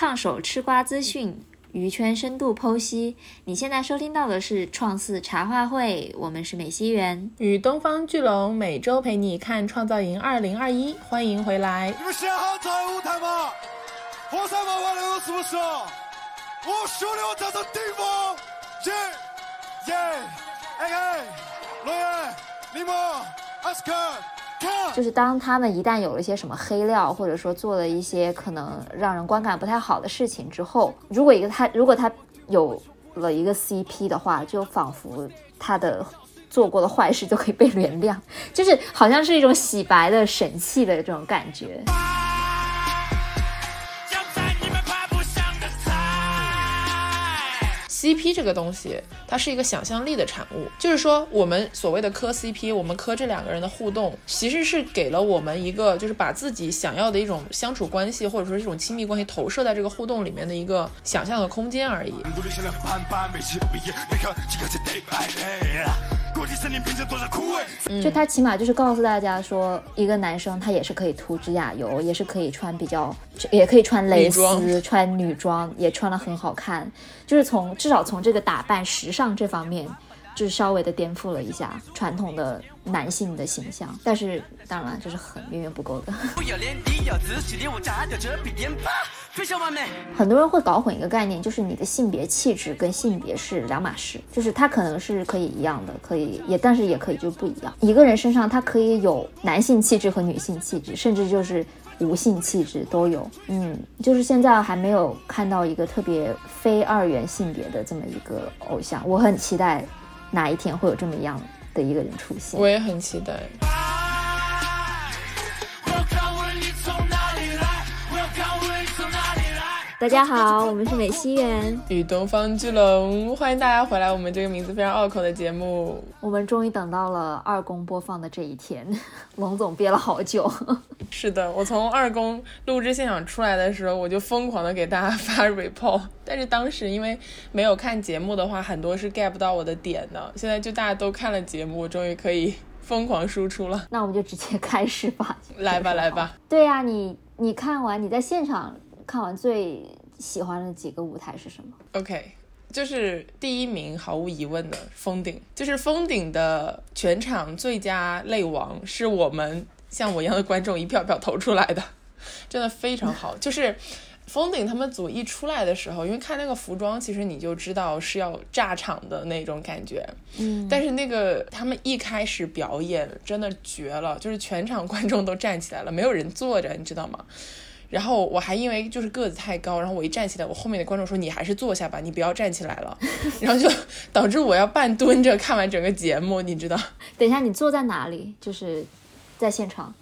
烫手吃瓜资讯，娱圈深度剖析。你现在收听到的是创四茶话会，我们是美西园。与东方巨龙每周陪你看创造营二零二一，欢迎回来。你们想好走舞台吗？火山文化流是不是？我兄弟我站上顶峰，耶耶，哎哎，罗源、李梦、阿斯克。就是当他们一旦有了一些什么黑料，或者说做了一些可能让人观感不太好的事情之后，如果一个他如果他有了一个 CP 的话，就仿佛他的做过的坏事就可以被 原谅，就是好像是一种洗白的神器的这种感觉。CP 这个东西，它是一个想象力的产物。就是说，我们所谓的磕 CP，我们磕这两个人的互动，其实是给了我们一个，就是把自己想要的一种相处关系，或者说这种亲密关系投射在这个互动里面的一个想象的空间而已。就他起码就是告诉大家说，一个男生他也是可以涂指甲油，也是可以穿比较，也可以穿蕾丝，穿女装也穿的很好看。就是从至少从这个打扮时尚这方面，就是稍微的颠覆了一下传统的男性的形象。但是当然这是很远远不够的。很多人会搞混一个概念，就是你的性别气质跟性别是两码事，就是它可能是可以一样的，可以也，但是也可以就不一样。一个人身上他可以有男性气质和女性气质，甚至就是无性气质都有。嗯，就是现在还没有看到一个特别非二元性别的这么一个偶像，我很期待哪一天会有这么样的一个人出现。我也很期待。大家好，我们是美西园与东方巨龙，欢迎大家回来。我们这个名字非常拗口的节目，我们终于等到了二公播放的这一天。龙总憋了好久。是的，我从二公录制现场出来的时候，我就疯狂的给大家发 report，但是当时因为没有看节目的话，很多是 get 不到我的点的。现在就大家都看了节目，终于可以疯狂输出了。那我们就直接开始吧。来吧，来吧。对呀，你你看完你在现场。看完最喜欢的几个舞台是什么？OK，就是第一名，毫无疑问的封顶，就是封顶的全场最佳泪王，是我们像我一样的观众一票票投出来的，真的非常好。就是封顶他们组一出来的时候，因为看那个服装，其实你就知道是要炸场的那种感觉。嗯，但是那个他们一开始表演真的绝了，就是全场观众都站起来了，没有人坐着，你知道吗？然后我还因为就是个子太高，然后我一站起来，我后面的观众说你还是坐下吧，你不要站起来了，然后就导致我要半蹲着看完整个节目，你知道？等一下，你坐在哪里？就是在现场？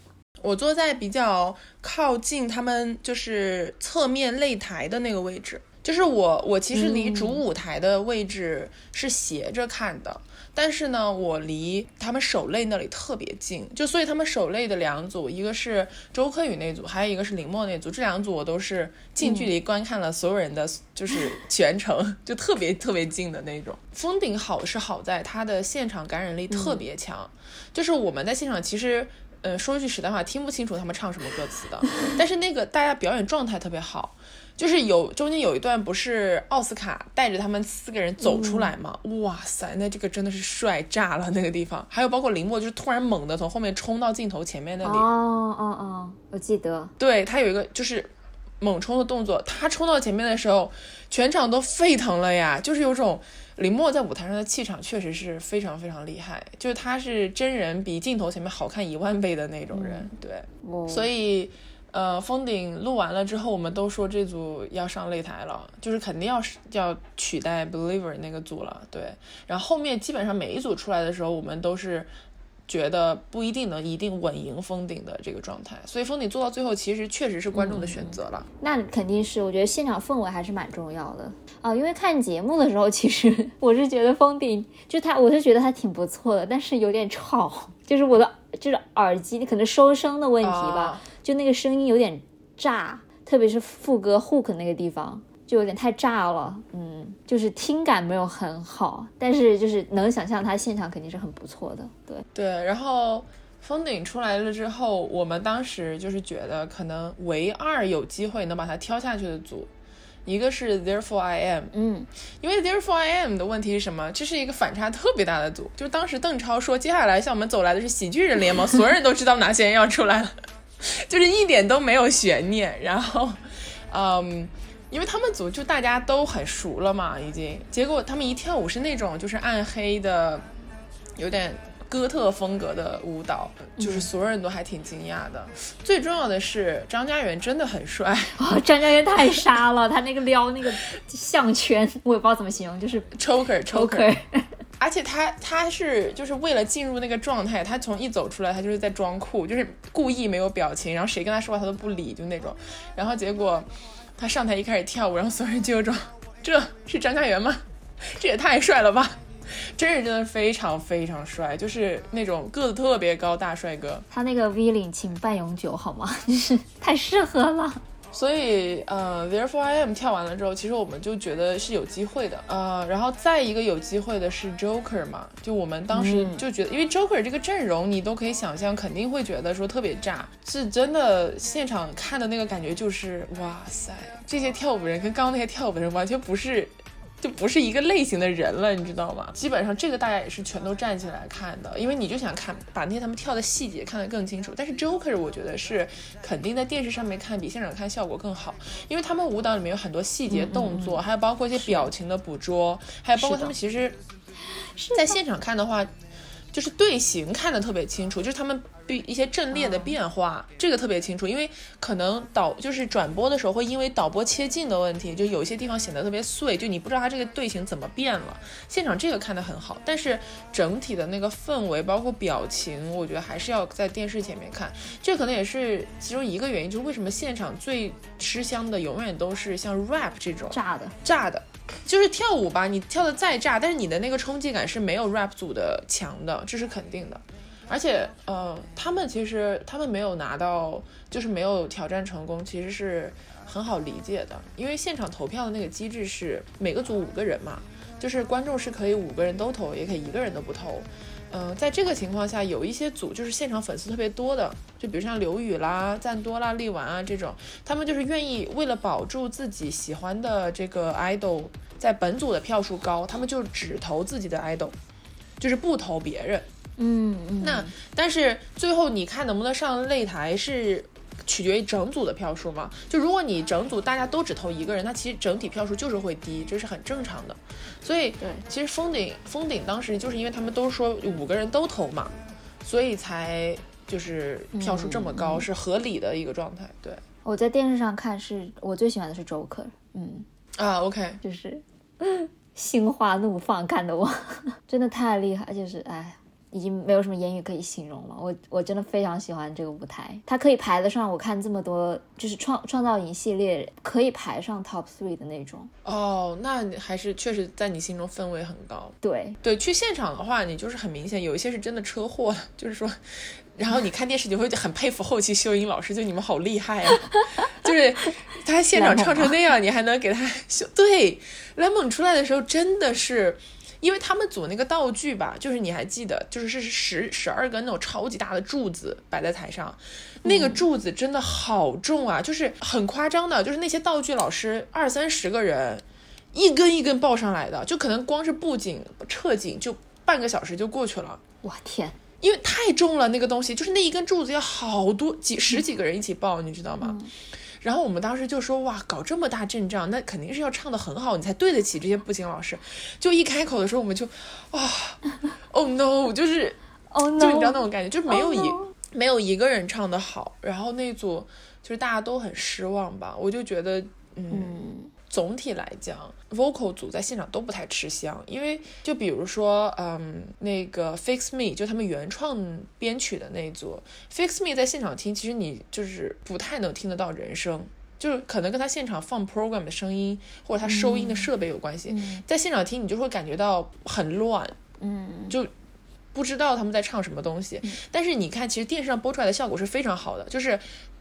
我坐在比较靠近他们就是侧面擂台的那个位置，就是我我其实离主舞台的位置是斜着看的。但是呢，我离他们守擂那里特别近，就所以他们守擂的两组，一个是周柯宇那组，还有一个是林默那组，这两组我都是近距离观看了所有人的就是 全程，就特别特别近的那种。封顶好是好在它的现场感染力特别强，就是我们在现场其实，嗯，说句实在话，听不清楚他们唱什么歌词的，但是那个大家表演状态特别好。就是有中间有一段不是奥斯卡带着他们四个人走出来吗？哇塞，那这个真的是帅炸了那个地方。还有包括林默，就是突然猛地从后面冲到镜头前面那里。哦哦哦，我记得。对他有一个就是猛冲的动作，他冲到前面的时候，全场都沸腾了呀！就是有种林默在舞台上的气场确实是非常非常厉害，就是他是真人比镜头前面好看一万倍的那种人。对，所以。呃，封顶录完了之后，我们都说这组要上擂台了，就是肯定要要取代 Believer 那个组了。对，然后后面基本上每一组出来的时候，我们都是觉得不一定能一定稳赢封顶的这个状态。所以封顶做到最后，其实确实是观众的选择了。那肯定是，我觉得现场氛围还是蛮重要的啊。因为看节目的时候，其实我是觉得封顶就他，我是觉得他挺不错的，但是有点吵，就是我的就是耳机可能收声的问题吧。就那个声音有点炸，特别是副歌 hook 那个地方就有点太炸了，嗯，就是听感没有很好，但是就是能想象他现场肯定是很不错的，对对。然后封顶出来了之后，我们当时就是觉得可能唯二有机会能把它挑下去的组一个是 Therefore I Am，嗯，因为 Therefore I Am 的问题是什么？这是一个反差特别大的组，就当时邓超说接下来向我们走来的是喜剧人联盟，所有人都知道哪些人要出来了，就是一点都没有悬念。然后，嗯，因为他们组就大家都很熟了嘛，已经，结果他们一跳舞是那种就是暗黑的，有点。哥特风格的舞蹈，就是所有人都还挺惊讶的。最重要的是，张家元真的很帅 哦，张家元太杀了，他那个撩那个项圈，我也不知道怎么形容，就是 choker choker。而且他他是就是为了进入那个状态，他从一走出来，他就是在装酷，就是故意没有表情，然后谁跟他说话他都不理，就那种。然后结果他上台一开始跳舞，然后所有人就有种这是张家元吗？这也太帅了吧！真人真的非常非常帅，就是那种个子特别高大帅哥。他那个 V 领请半永久好吗？就是太适合了。所以，呃，Therefore I Am 跳完了之后，其实我们就觉得是有机会的。呃，然后再一个有机会的是 Joker 嘛，就我们当时就觉得，因为 Joker 这个阵容，你都可以想象，肯定会觉得说特别炸。是真的，现场看的那个感觉就是，哇塞，这些跳舞人跟刚刚那些跳舞人完全不是。就不是一个类型的人了，你知道吗？基本上这个大家也是全都站起来看的，因为你就想看把那些他们跳的细节看得更清楚。但是 Joker 我觉得是肯定在电视上面看比现场看效果更好，因为他们舞蹈里面有很多细节动作，还有包括一些表情的捕捉，还有包括他们其实，在现场看的话。就是队形看得特别清楚，就是他们一一些阵列的变化，这个特别清楚。因为可能导就是转播的时候会因为导播切近的问题，就有一些地方显得特别碎，就你不知道他这个队形怎么变了。现场这个看得很好，但是整体的那个氛围包括表情，我觉得还是要在电视前面看。这可能也是其中一个原因，就是为什么现场最吃香的永远都是像 rap 这种炸的炸的。就是跳舞吧，你跳的再炸，但是你的那个冲击感是没有 rap 组的强的，这是肯定的。而且，呃，他们其实他们没有拿到，就是没有挑战成功，其实是很好理解的，因为现场投票的那个机制是每个组五个人嘛，就是观众是可以五个人都投，也可以一个人都不投。嗯，在这个情况下，有一些组就是现场粉丝特别多的，就比如像刘宇啦、赞多啦、力丸啊这种，他们就是愿意为了保住自己喜欢的这个 idol 在本组的票数高，他们就只投自己的 idol，就是不投别人。嗯嗯，那但是最后你看能不能上擂台是。取决于整组的票数嘛？就如果你整组大家都只投一个人，那其实整体票数就是会低，这是很正常的。所以，对，其实封顶封顶当时就是因为他们都说五个人都投嘛，所以才就是票数这么高，是合理的一个状态。对，我在电视上看，是我最喜欢的是周克，嗯啊，OK，就是 心花怒放，看得我 真的太厉害，就是哎。已经没有什么言语可以形容了，我我真的非常喜欢这个舞台，它可以排得上我看这么多就是创创造营系列可以排上 top three 的那种。哦，那还是确实在你心中氛围很高。对对，去现场的话，你就是很明显有一些是真的车祸，就是说，然后你看电视你会很佩服后期修音老师，就你们好厉害啊，就是他现场唱成那样，你还能给他修。对，lemon 出来的时候真的是。因为他们组那个道具吧，就是你还记得，就是是十十二根那种超级大的柱子摆在台上，那个柱子真的好重啊，就是很夸张的，就是那些道具老师二三十个人，一根一根抱上来的，就可能光是布景、撤景就半个小时就过去了。我天，因为太重了那个东西，就是那一根柱子要好多几十几个人一起抱，你知道吗？然后我们当时就说哇，搞这么大阵仗，那肯定是要唱的很好，你才对得起这些布景老师。就一开口的时候，我们就啊，Oh no，就是，Oh no，就你知道那种感觉，就是没有一没有一个人唱的好。然后那组就是大家都很失望吧，我就觉得，嗯。总体来讲，vocal 组在现场都不太吃香，因为就比如说，嗯，那个 Fix Me 就他们原创编曲的那一组，Fix Me 在现场听，其实你就是不太能听得到人声，就是可能跟他现场放 program 的声音或者他收音的设备有关系，在现场听你就会感觉到很乱，嗯，就不知道他们在唱什么东西。但是你看，其实电视上播出来的效果是非常好的，就是。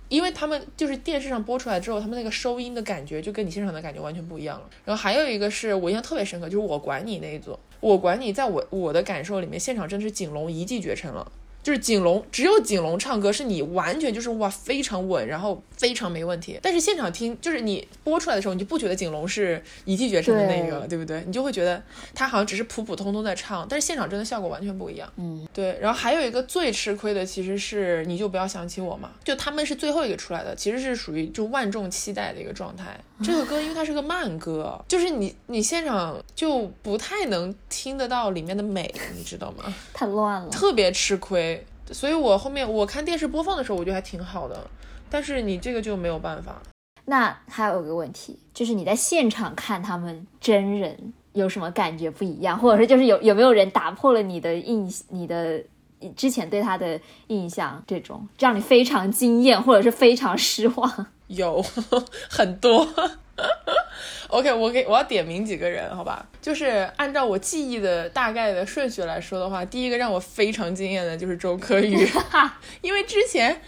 因为他们就是电视上播出来之后，他们那个收音的感觉就跟你现场的感觉完全不一样了。然后还有一个是我印象特别深刻，就是我管你那一组，我管你，在我我的感受里面，现场真的是景龙一骑绝尘了，就是景龙，只有景龙唱歌是你完全就是哇非常稳，然后非常没问题。但是现场听，就是你播出来的时候，你就不觉得景龙是一骑绝尘的那个了，对不对？你就会觉得他好像只是普普通通在唱，但是现场真的效果完全不一样。嗯，对。然后还有一个最吃亏的其实是你就不要想起我嘛，就他们是最后一个出来的，其实是属于就万众期待的一个状态。这个歌因为它是个慢歌，就是你你现场就不太能听得到里面的美，你知道吗？太乱了，特别吃亏。所以我后面我看电视播放的时候，我觉得还挺好的，但是你这个就没有办法。那还有个问题，就是你在现场看他们真人有什么感觉不一样，或者说就是有有没有人打破了你的印你的之前对他的印象，这种让你非常惊艳或者是非常失望？有很多。OK，我给我要点名几个人，好吧？就是按照我记忆的大概的顺序来说的话，第一个让我非常惊艳的就是周柯宇，因为之前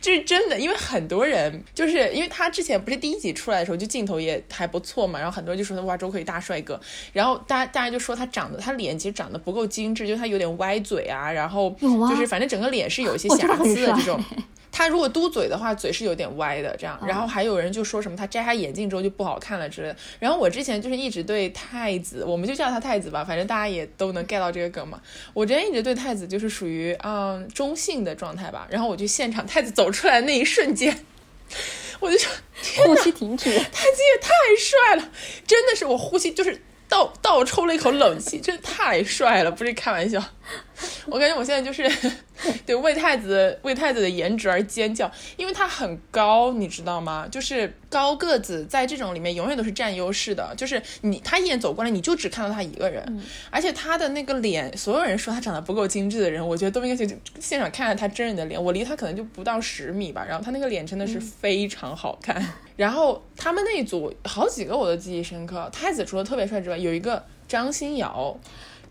这是真的，因为很多人就是因为他之前不是第一集出来的时候就镜头也还不错嘛，然后很多人就说他哇周柯宇大帅哥，然后大家大家就说他长得他脸其实长得不够精致，就他有点歪嘴啊，然后就是反正整个脸是有一些瑕疵的这种。他如果嘟嘴的话，嘴是有点歪的，这样。然后还有人就说什么他摘下眼镜之后就不好看了之类的。然后我之前就是一直对太子，我们就叫他太子吧，反正大家也都能 get 到这个梗嘛。我之前一直对太子就是属于嗯中性的状态吧。然后我就现场太子走出来那一瞬间，我就说呼吸停止，太子也太帅了，真的是我呼吸就是倒倒抽了一口冷气，真的太帅了，不是开玩笑。我感觉我现在就是 对为太子为太子的颜值而尖叫，因为他很高，你知道吗？就是高个子在这种里面永远都是占优势的。就是你他一眼走过来，你就只看到他一个人，而且他的那个脸，所有人说他长得不够精致的人，我觉得都应该去现场看看他真人的脸。我离他可能就不到十米吧，然后他那个脸真的是非常好看。然后他们那一组好几个我都记忆深刻，太子除了特别帅之外，有一个张欣瑶。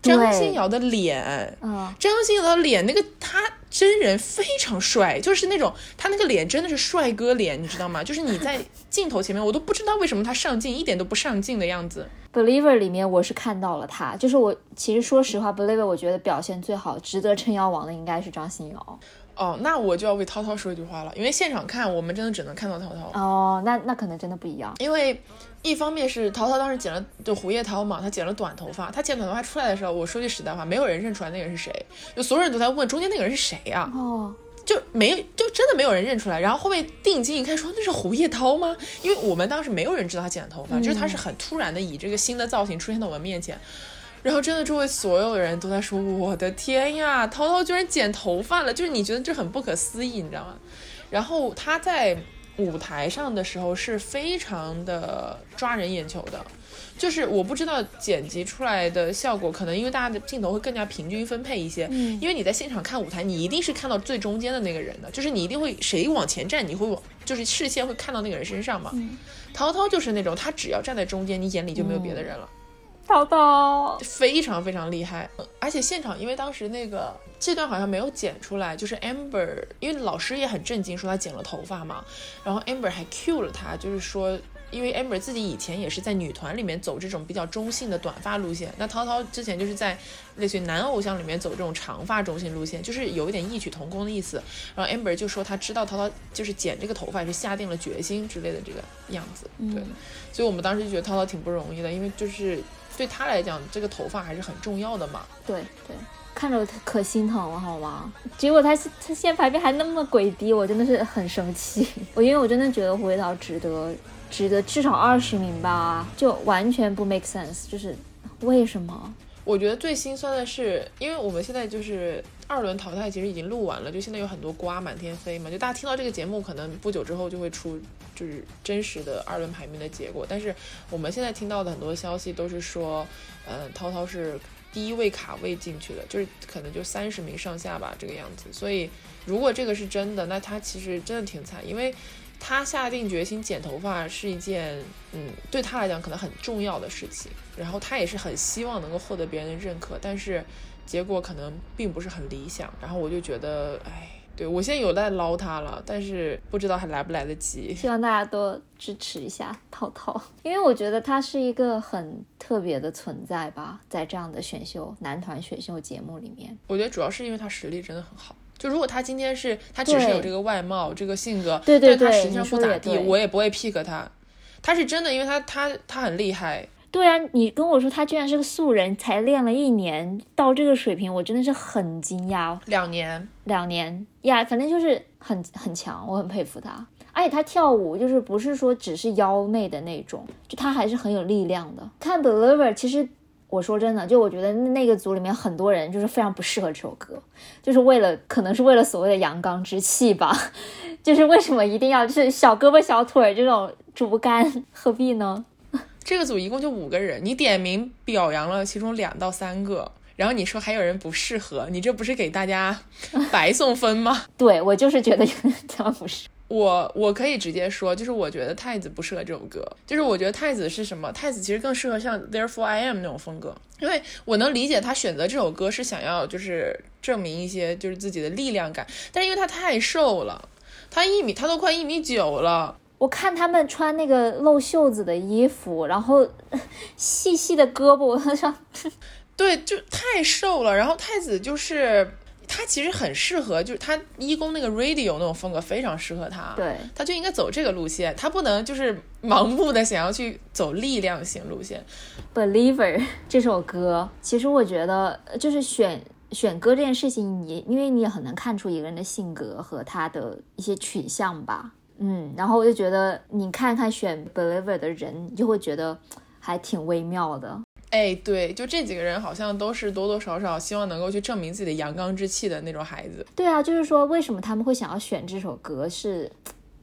张欣瑶的脸，嗯，张欣瑶的脸，那个他真人非常帅，就是那种他那个脸真的是帅哥脸，你知道吗？就是你在 镜头前面，我都不知道为什么他上镜一点都不上镜的样子。Believer 里面我是看到了他，就是我其实说实话，Believer 我觉得表现最好、值得撑腰王的应该是张欣瑶。哦，那我就要为涛涛说一句话了，因为现场看我们真的只能看到涛涛。哦，那那可能真的不一样，因为。一方面是陶陶当时剪了，就胡叶涛嘛，他剪了短头发。他剪短头发出来的时候，我说句实在话，没有人认出来那个人是谁，就所有人都在问中间那个人是谁啊？哦，就没有，就真的没有人认出来。然后后面定睛一看，说那是胡叶涛吗？因为我们当时没有人知道他剪了头发，就是他是很突然的以这个新的造型出现在我们面前。然后真的周围所有人都在说：“我的天呀，涛涛居然剪头发了！”就是你觉得这很不可思议，你知道吗？然后他在。舞台上的时候是非常的抓人眼球的，就是我不知道剪辑出来的效果，可能因为大家的镜头会更加平均分配一些。嗯，因为你在现场看舞台，你一定是看到最中间的那个人的，就是你一定会谁往前站，你会往就是视线会看到那个人身上嘛。涛涛就是那种，他只要站在中间，你眼里就没有别的人了。涛涛非常非常厉害，而且现场因为当时那个这段好像没有剪出来，就是 Amber，因为老师也很震惊，说他剪了头发嘛，然后 Amber 还 Q 了他，就是说，因为 Amber 自己以前也是在女团里面走这种比较中性的短发路线，那涛涛之前就是在类似于男偶像里面走这种长发中性路线，就是有一点异曲同工的意思。然后 Amber 就说他知道涛涛就是剪这个头发是下定了决心之类的这个样子，对，所以我们当时就觉得涛涛挺不容易的，因为就是。对他来讲，这个头发还是很重要的嘛。对对，看着可心疼了，好吗？结果他他现在排名还那么鬼低，我真的是很生气。我因为我真的觉得胡伟涛值得值得至少二十名吧，就完全不 make sense，就是为什么？我觉得最心酸的是，因为我们现在就是二轮淘汰，其实已经录完了，就现在有很多瓜满天飞嘛。就大家听到这个节目，可能不久之后就会出，就是真实的二轮排名的结果。但是我们现在听到的很多消息都是说，嗯，涛涛是第一位卡位进去的，就是可能就三十名上下吧这个样子。所以如果这个是真的，那他其实真的挺惨，因为。他下定决心剪头发是一件，嗯，对他来讲可能很重要的事情。然后他也是很希望能够获得别人的认可，但是结果可能并不是很理想。然后我就觉得，哎。对我现在有在捞他了，但是不知道还来不来得及。希望大家多支持一下 涛涛，因为我觉得他是一个很特别的存在吧，在这样的选秀男团选秀节目里面。我觉得主要是因为他实力真的很好。就如果他今天是他只是有这个外貌、这个性格，对对对但他实际上不咋地，也我也不会 pick 他。他是真的，因为他他他很厉害。对啊，你跟我说他居然是个素人，才练了一年到这个水平，我真的是很惊讶。两年，两年呀，反正就是很很强，我很佩服他。而且他跳舞就是不是说只是妖媚的那种，就他还是很有力量的。看 Believer，其实我说真的，就我觉得那个组里面很多人就是非常不适合这首歌，就是为了可能是为了所谓的阳刚之气吧，就是为什么一定要就是小胳膊小腿这种竹竿，何必呢？这个组一共就五个人，你点名表扬了其中两到三个，然后你说还有人不适合，你这不是给大家白送分吗？对我就是觉得他不是。我我可以直接说，就是我觉得太子不适合这首歌，就是我觉得太子是什么？太子其实更适合像 Therefore I Am 那种风格，因为我能理解他选择这首歌是想要就是证明一些就是自己的力量感，但是因为他太瘦了，他一米他都快一米九了，我看他们穿那个露袖子的衣服，然后 细细的胳膊，我想 对，就太瘦了。然后太子就是他其实很适合，就是他一公那个 radio 那种风格非常适合他，对他就应该走这个路线，他不能就是盲目的想要去走力量型路线。Believer 这首歌，其实我觉得呃就是选选歌这件事情，你因为你也很能看出一个人的性格和他的一些取向吧。嗯，然后我就觉得你看看选 Believer 的人，你就会觉得还挺微妙的。哎，对，就这几个人好像都是多多少少希望能够去证明自己的阳刚之气的那种孩子。对啊，就是说为什么他们会想要选这首歌是。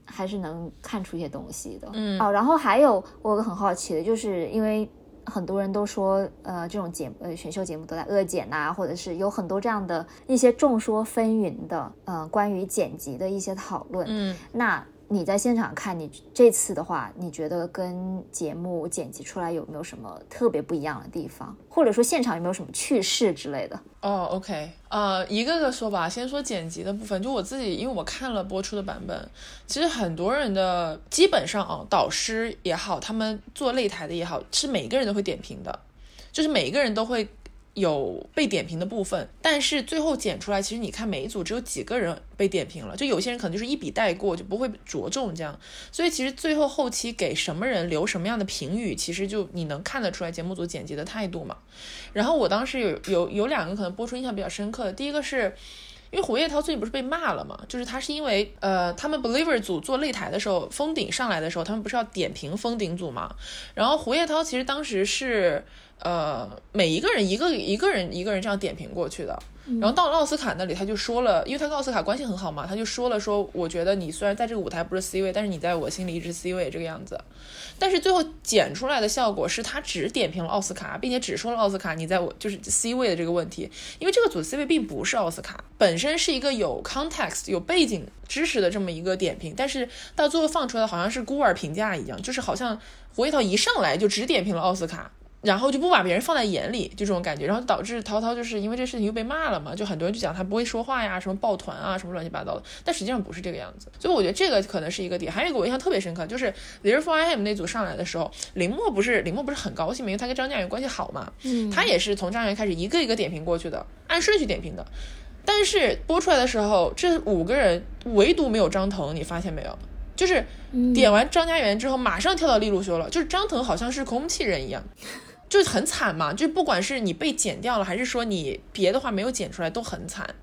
还是能看出一些东西的，嗯哦，然后还有我有个很好奇的，就是因为很多人都说，呃，这种节呃选秀节目都在恶剪呐、或者是有很多这样的一些众说纷纭的，呃，关于剪辑的一些讨论。嗯，那你在现场看，你这次的话，你觉得跟节目剪辑出来有没有什么特别不一样的地方，或者说现场有没有什么趣事之类的？哦，OK，呃，一个个说吧。先说剪辑的部分，就我自己，因为我看了播出的版本，其实很多人的基本上啊，导师也好，他们做擂台的也好，是每个人都会点评的，就是每一个人都会有被点评的部分，但是最后剪出来，其实你看每一组只有几个人被点评了，就有些人可能就是一笔带过，就不会着重这样。所以其实最后后期给什么人留什么样的评语，其实就你能看得出来节目组剪辑的态度嘛。然后我当时有有有两个可能播出印象比较深刻的，第一个是。因为胡叶涛最近不是被骂了嘛，就是他是因为呃，他们 Believer 组做擂台的时候，封顶上来的时候，他们不是要点评封顶组嘛？然后胡叶涛其实当时是呃，每一个人一个一个人一个人这样点评过去的。然后到了奥斯卡那里，他就说了，因为他跟奥斯卡关系很好嘛，他就说了说，我觉得你虽然在这个舞台不是 C 位，但是你在我心里一直 C 位这个样子。但是最后剪出来的效果是他只点评了奥斯卡，并且只说了奥斯卡你在我就是 C 位的这个问题，因为这个组 C 位并不是奥斯卡，本身是一个有 context 有背景知识的这么一个点评，但是到最后放出来的好像是孤儿评价一样，就是好像胡一涛一上来就只点评了奥斯卡。然后就不把别人放在眼里，就这种感觉，然后导致陶陶就是因为这事情又被骂了嘛，就很多人就讲他不会说话呀，什么抱团啊，什么乱七八糟的，但实际上不是这个样子，所以我觉得这个可能是一个点。还有一个我印象特别深刻，就是 Therefore I Am 那组上来的时候，林默不是林默不是很高兴嘛，因为他跟张嘉元关系好嘛，嗯他也是从张嘉元开始一个一个点评过去的，按顺序点评的。但是播出来的时候，这五个人唯独没有张腾，你发现没有？就是点完张嘉元之后，马上跳到利路修了，就是张腾好像是空气人一样。就很惨嘛，就不管是你被剪掉了，还是说你别的话没有剪出来，都很惨。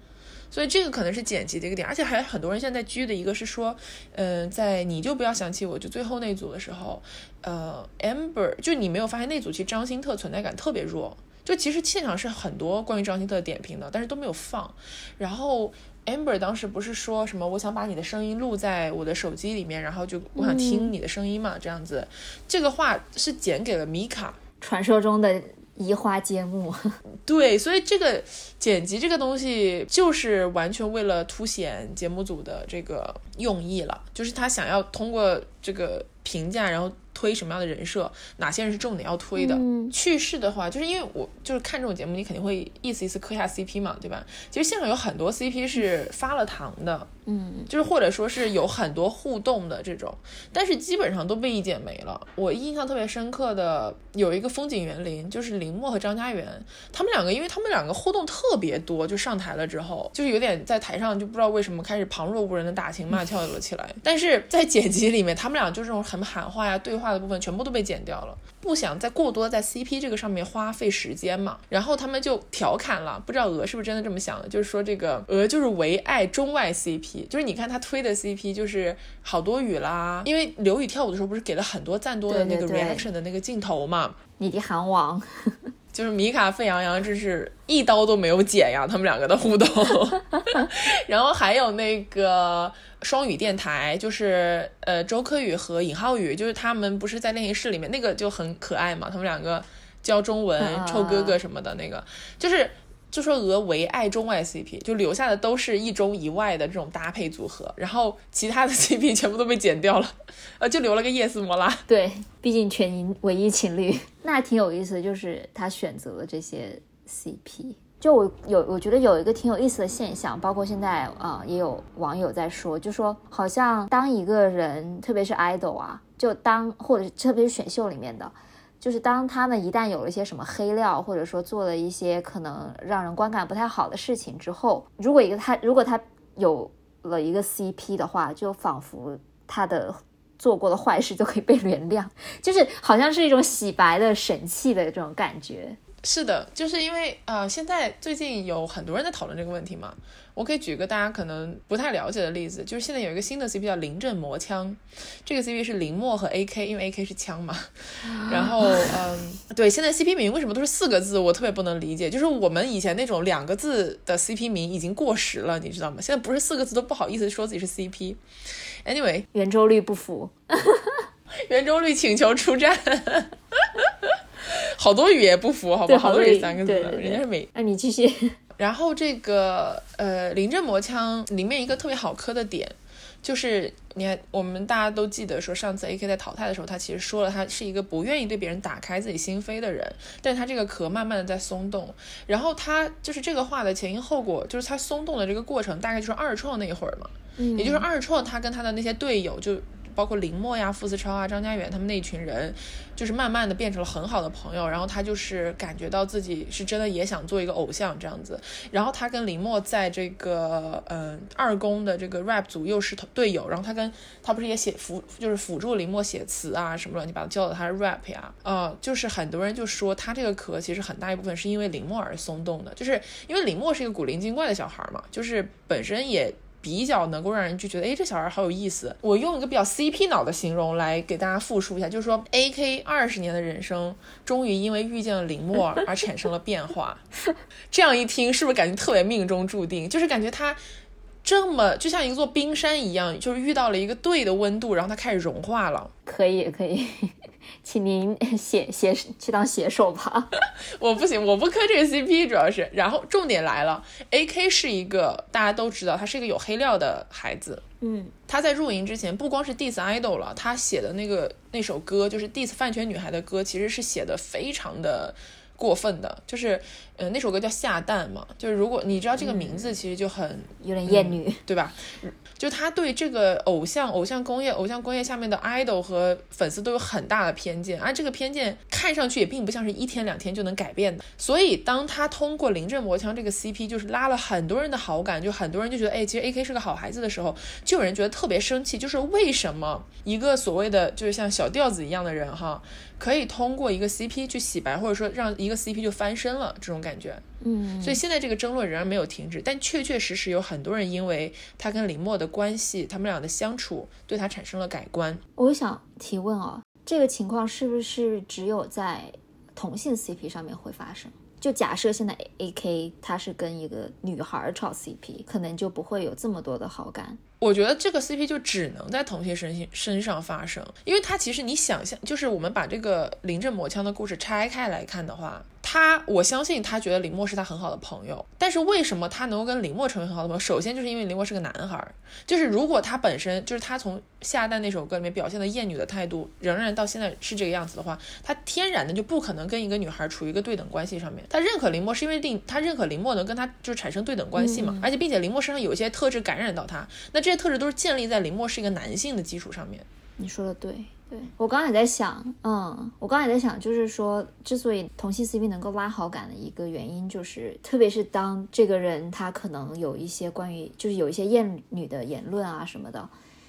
所以这个可能是剪辑的一个点，而且还有很多人现在拘的一个是说，嗯、在你就不要想起我，就最后那组的时候，呃，Amber，就你没有发现那组其实张新特存在感特别弱，就其实现场是很多关于张新特的点评的，但是都没有放。然后 Amber 当时不是说什么我想把你的声音录在我的手机里面，然后就我想听你的声音嘛，这样子，这个话是剪给了米卡。传说中的移花接木，对，所以这个剪辑这个东西就是完全为了凸显节目组的这个用意了，就是他想要通过这个评价，然后推什么样的人设，哪些人是重点要推的。嗯去世的话，就是因为我就是看这种节目，你肯定会意思意思磕一下 CP 嘛，对吧？其实现场有很多 CP 是发了糖的，嗯，就是或者说是有很多互动的这种，但是基本上都被一剪没了。我印象特别深刻的有一个风景园林，就是林默和张家元，他们两个，因为他们两个互动特别多，就上台了之后，就是有点在台上就不知道为什么开始旁若无人的打情骂俏了起来。但是在剪辑里面，他们俩就这种很喊话呀、对话的部分全部都被剪掉了，不想再过多在 CP 这个上面花费时间嘛。然后他们就调侃了，不知道鹅是不是真的这么想的，就是说这个鹅就是唯爱中外 CP，就是你看他推的 CP 就是好多雨啦，因为刘宇跳舞的时候不是给了很多赞多的那个 reaction 的那个镜头嘛。你的韩王，就是米卡沸羊羊，这是一刀都没有剪呀，他们两个的互动。然后还有那个双语电台，就是呃周柯宇和尹浩宇，就是他们不是在练习室里面那个就很可爱嘛，他们两个教中文、啊臭哥哥什么的那个，就是。就说俄唯爱中外 CP，就留下的都是一中一外的这种搭配组合，然后其他的 CP 全部都被剪掉了，呃，就留了个叶斯摩拉。对，毕竟全营唯一情侣，那挺有意思的，就是他选择了这些 CP。就我有，我觉得有一个挺有意思的现象，包括现在啊、也有网友在说，就说好像当一个人，特别是 idol 啊，就当或者特别是选秀里面的，就是当他们一旦有了一些什么黑料，或者说做了一些可能让人观感不太好的事情之后，如果一个他如果他有了一个 CP 的话，就仿佛他的做过的坏事就可以被原谅，就是好像是一种洗白的神器的这种感觉。是的，就是因为呃，现在最近有很多人在讨论这个问题嘛。我可以举个大家可能不太了解的例子，就是现在有一个新的 CP 叫临阵磨枪，这个 CP 是林默和 AK，因为 AK 是枪嘛。然后嗯，对，现在 CP 名为什么都是四个字，我特别不能理解。就是我们以前那种两个字的 CP 名已经过时了，你知道吗？现在不是四个字都不好意思说自己是 CP。Anyway，圆周率不符，圆周率请求出战。好多语也不符，好吧？好多好多语语三个字，人家是美那你继续。然后这个呃，临阵磨枪里面一个特别好磕的点，就是你看我们大家都记得说，上次 AK 在淘汰的时候，他其实说了他是一个不愿意对别人打开自己心扉的人，但是他这个壳慢慢的在松动，然后他就是这个话的前因后果，就是他松动的这个过程，大概就是二创那一会儿嘛，嗯也就是二创他跟他的那些队友就。包括林默呀、傅思超啊、张家远他们那一群人，就是慢慢的变成了很好的朋友。然后他就是感觉到自己是真的也想做一个偶像这样子。然后他跟林默在这个嗯、二公的这个 rap 组又是队友。然后他跟他不是也写辅就是辅助林默写词啊什么乱七八糟，教的他 rap 呀。呃，就是很多人就说他这个壳其实很大一部分是因为林默而松动的，就是因为林默是一个古灵精怪的小孩嘛，就是本身也。比较能够让人就觉得，哎，这小孩好有意思。我用一个比较 CP 脑的形容来给大家复述一下，就是说，AK 二十年的人生，终于因为遇见了林默而产生了变化。这样一听，是不是感觉特别命中注定？就是感觉他这么就像一座冰山一样，就是遇到了一个对的温度，然后它开始融化了。可以可以，请您写写去当写手吧。我不行，我不磕这个 CP，主要是。然后重点来了，AK 是一个大家都知道，他是一个有黑料的孩子。嗯，他在入营之前，不光是 diss idol 了，他写的那个那首歌，就是 diss 饭圈女孩的歌，其实是写的非常的过分的。就是，呃，那首歌叫下蛋嘛，就是如果你知道这个名字，其实就很、有点厌女。对吧？就他对这个偶像、偶像工业、偶像工业下面的 idol 和粉丝都有很大的偏见，而这个偏见看上去也并不像是一天两天就能改变的。所以，当他通过临阵磨枪这个 CP，就是拉了很多人的好感，就很多人就觉得，哎，其实 AK 是个好孩子的时候，就有人觉得特别生气，就是为什么一个所谓的就是像小调子一样的人哈，可以通过一个 CP 去洗白，或者说让一个 CP 就翻身了这种感觉。嗯，所以现在这个争论仍然没有停止，但确确实实有很多人因为他跟林默的关系，他们俩的相处，对他产生了改观。我想提问哦，这个情况是不是只有在同性 CP 上面会发生？就假设现在 AK 他是跟一个女孩炒 CP，可能就不会有这么多的好感。我觉得这个 CP 就只能在同性身身上发生，因为他其实你想象，就是我们把这个临阵磨枪的故事拆开来看的话，他，我相信他觉得林默是他很好的朋友，但是为什么他能够跟林默成为很好的朋友？首先就是因为林默是个男孩儿，就是如果他本身就是他从下蛋那首歌里面表现的厌女的态度，仍然到现在是这个样子的话，他天然的就不可能跟一个女孩处于一个对等关系上面。他认可林默是因为定他认可林默能跟他就是产生对等关系嘛，而且并且林默身上有一些特质感染到他，那这些特质都是建立在林默是一个男性的基础上面。你说的对。对我刚刚也在想，嗯，我刚刚也在想，就是说，之所以同性 CP 能够拉好感的一个原因，就是特别是当这个人他可能有一些关于，就是有一些厌女的言论啊什么的，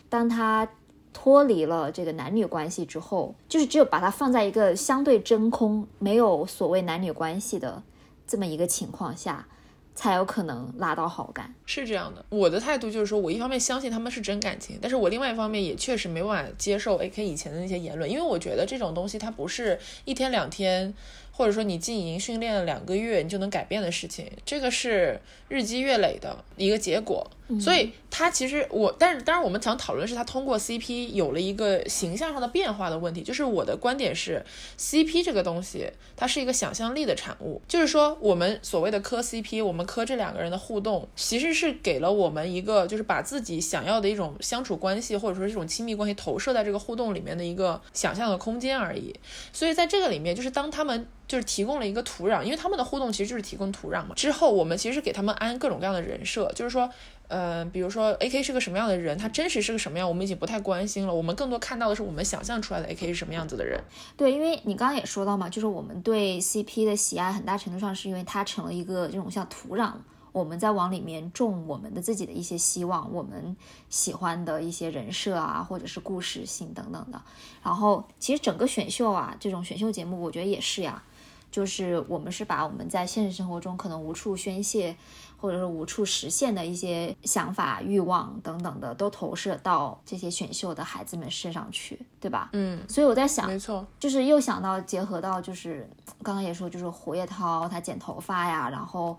当他脱离了这个男女关系之后，就是只有把它放在一个相对真空、没有所谓男女关系的这么一个情况下。才有可能拉到好感，是这样的。我的态度就是说，我一方面相信他们是真感情，但是我另外一方面也确实没办法接受 AK 以前的那些言论，因为我觉得这种东西它不是一天两天。或者说你进营训练了两个月，你就能改变的事情，这个是日积月累的一个结果。所以他其实我，但是当然我们想讨论的是他通过 CP 有了一个形象上的变化的问题。就是我的观点是，CP 这个东西它是一个想象力的产物。就是说我们所谓的磕 CP，我们磕这两个人的互动，其实是给了我们一个就是把自己想要的一种相处关系，或者说这种亲密关系投射在这个互动里面的一个想象的空间而已。所以在这个里面，就是当他们。就是提供了一个土壤，因为他们的互动其实就是提供土壤嘛。之后我们其实给他们安各种各样的人设，就是说，呃，比如说 A K 是个什么样的人，他真实是个什么样，我们已经不太关心了。我们更多看到的是我们想象出来的 A K 是什么样子的人。对，因为你刚刚也说到嘛，就是我们对 C P 的喜爱很大程度上是因为它成了一个这种像土壤。我们在往里面种我们的自己的一些希望，我们喜欢的一些人设啊，或者是故事性等等的。然后，其实整个选秀啊，这种选秀节目，我觉得也是呀，就是我们是把我们在现实生活中可能无处宣泄，或者是无处实现的一些想法、欲望等等的，都投射到这些选秀的孩子们身上去，对吧？嗯。所以我在想，没错，就是又想到结合到，就是刚刚也说，就是胡叶涛他剪头发呀，然后。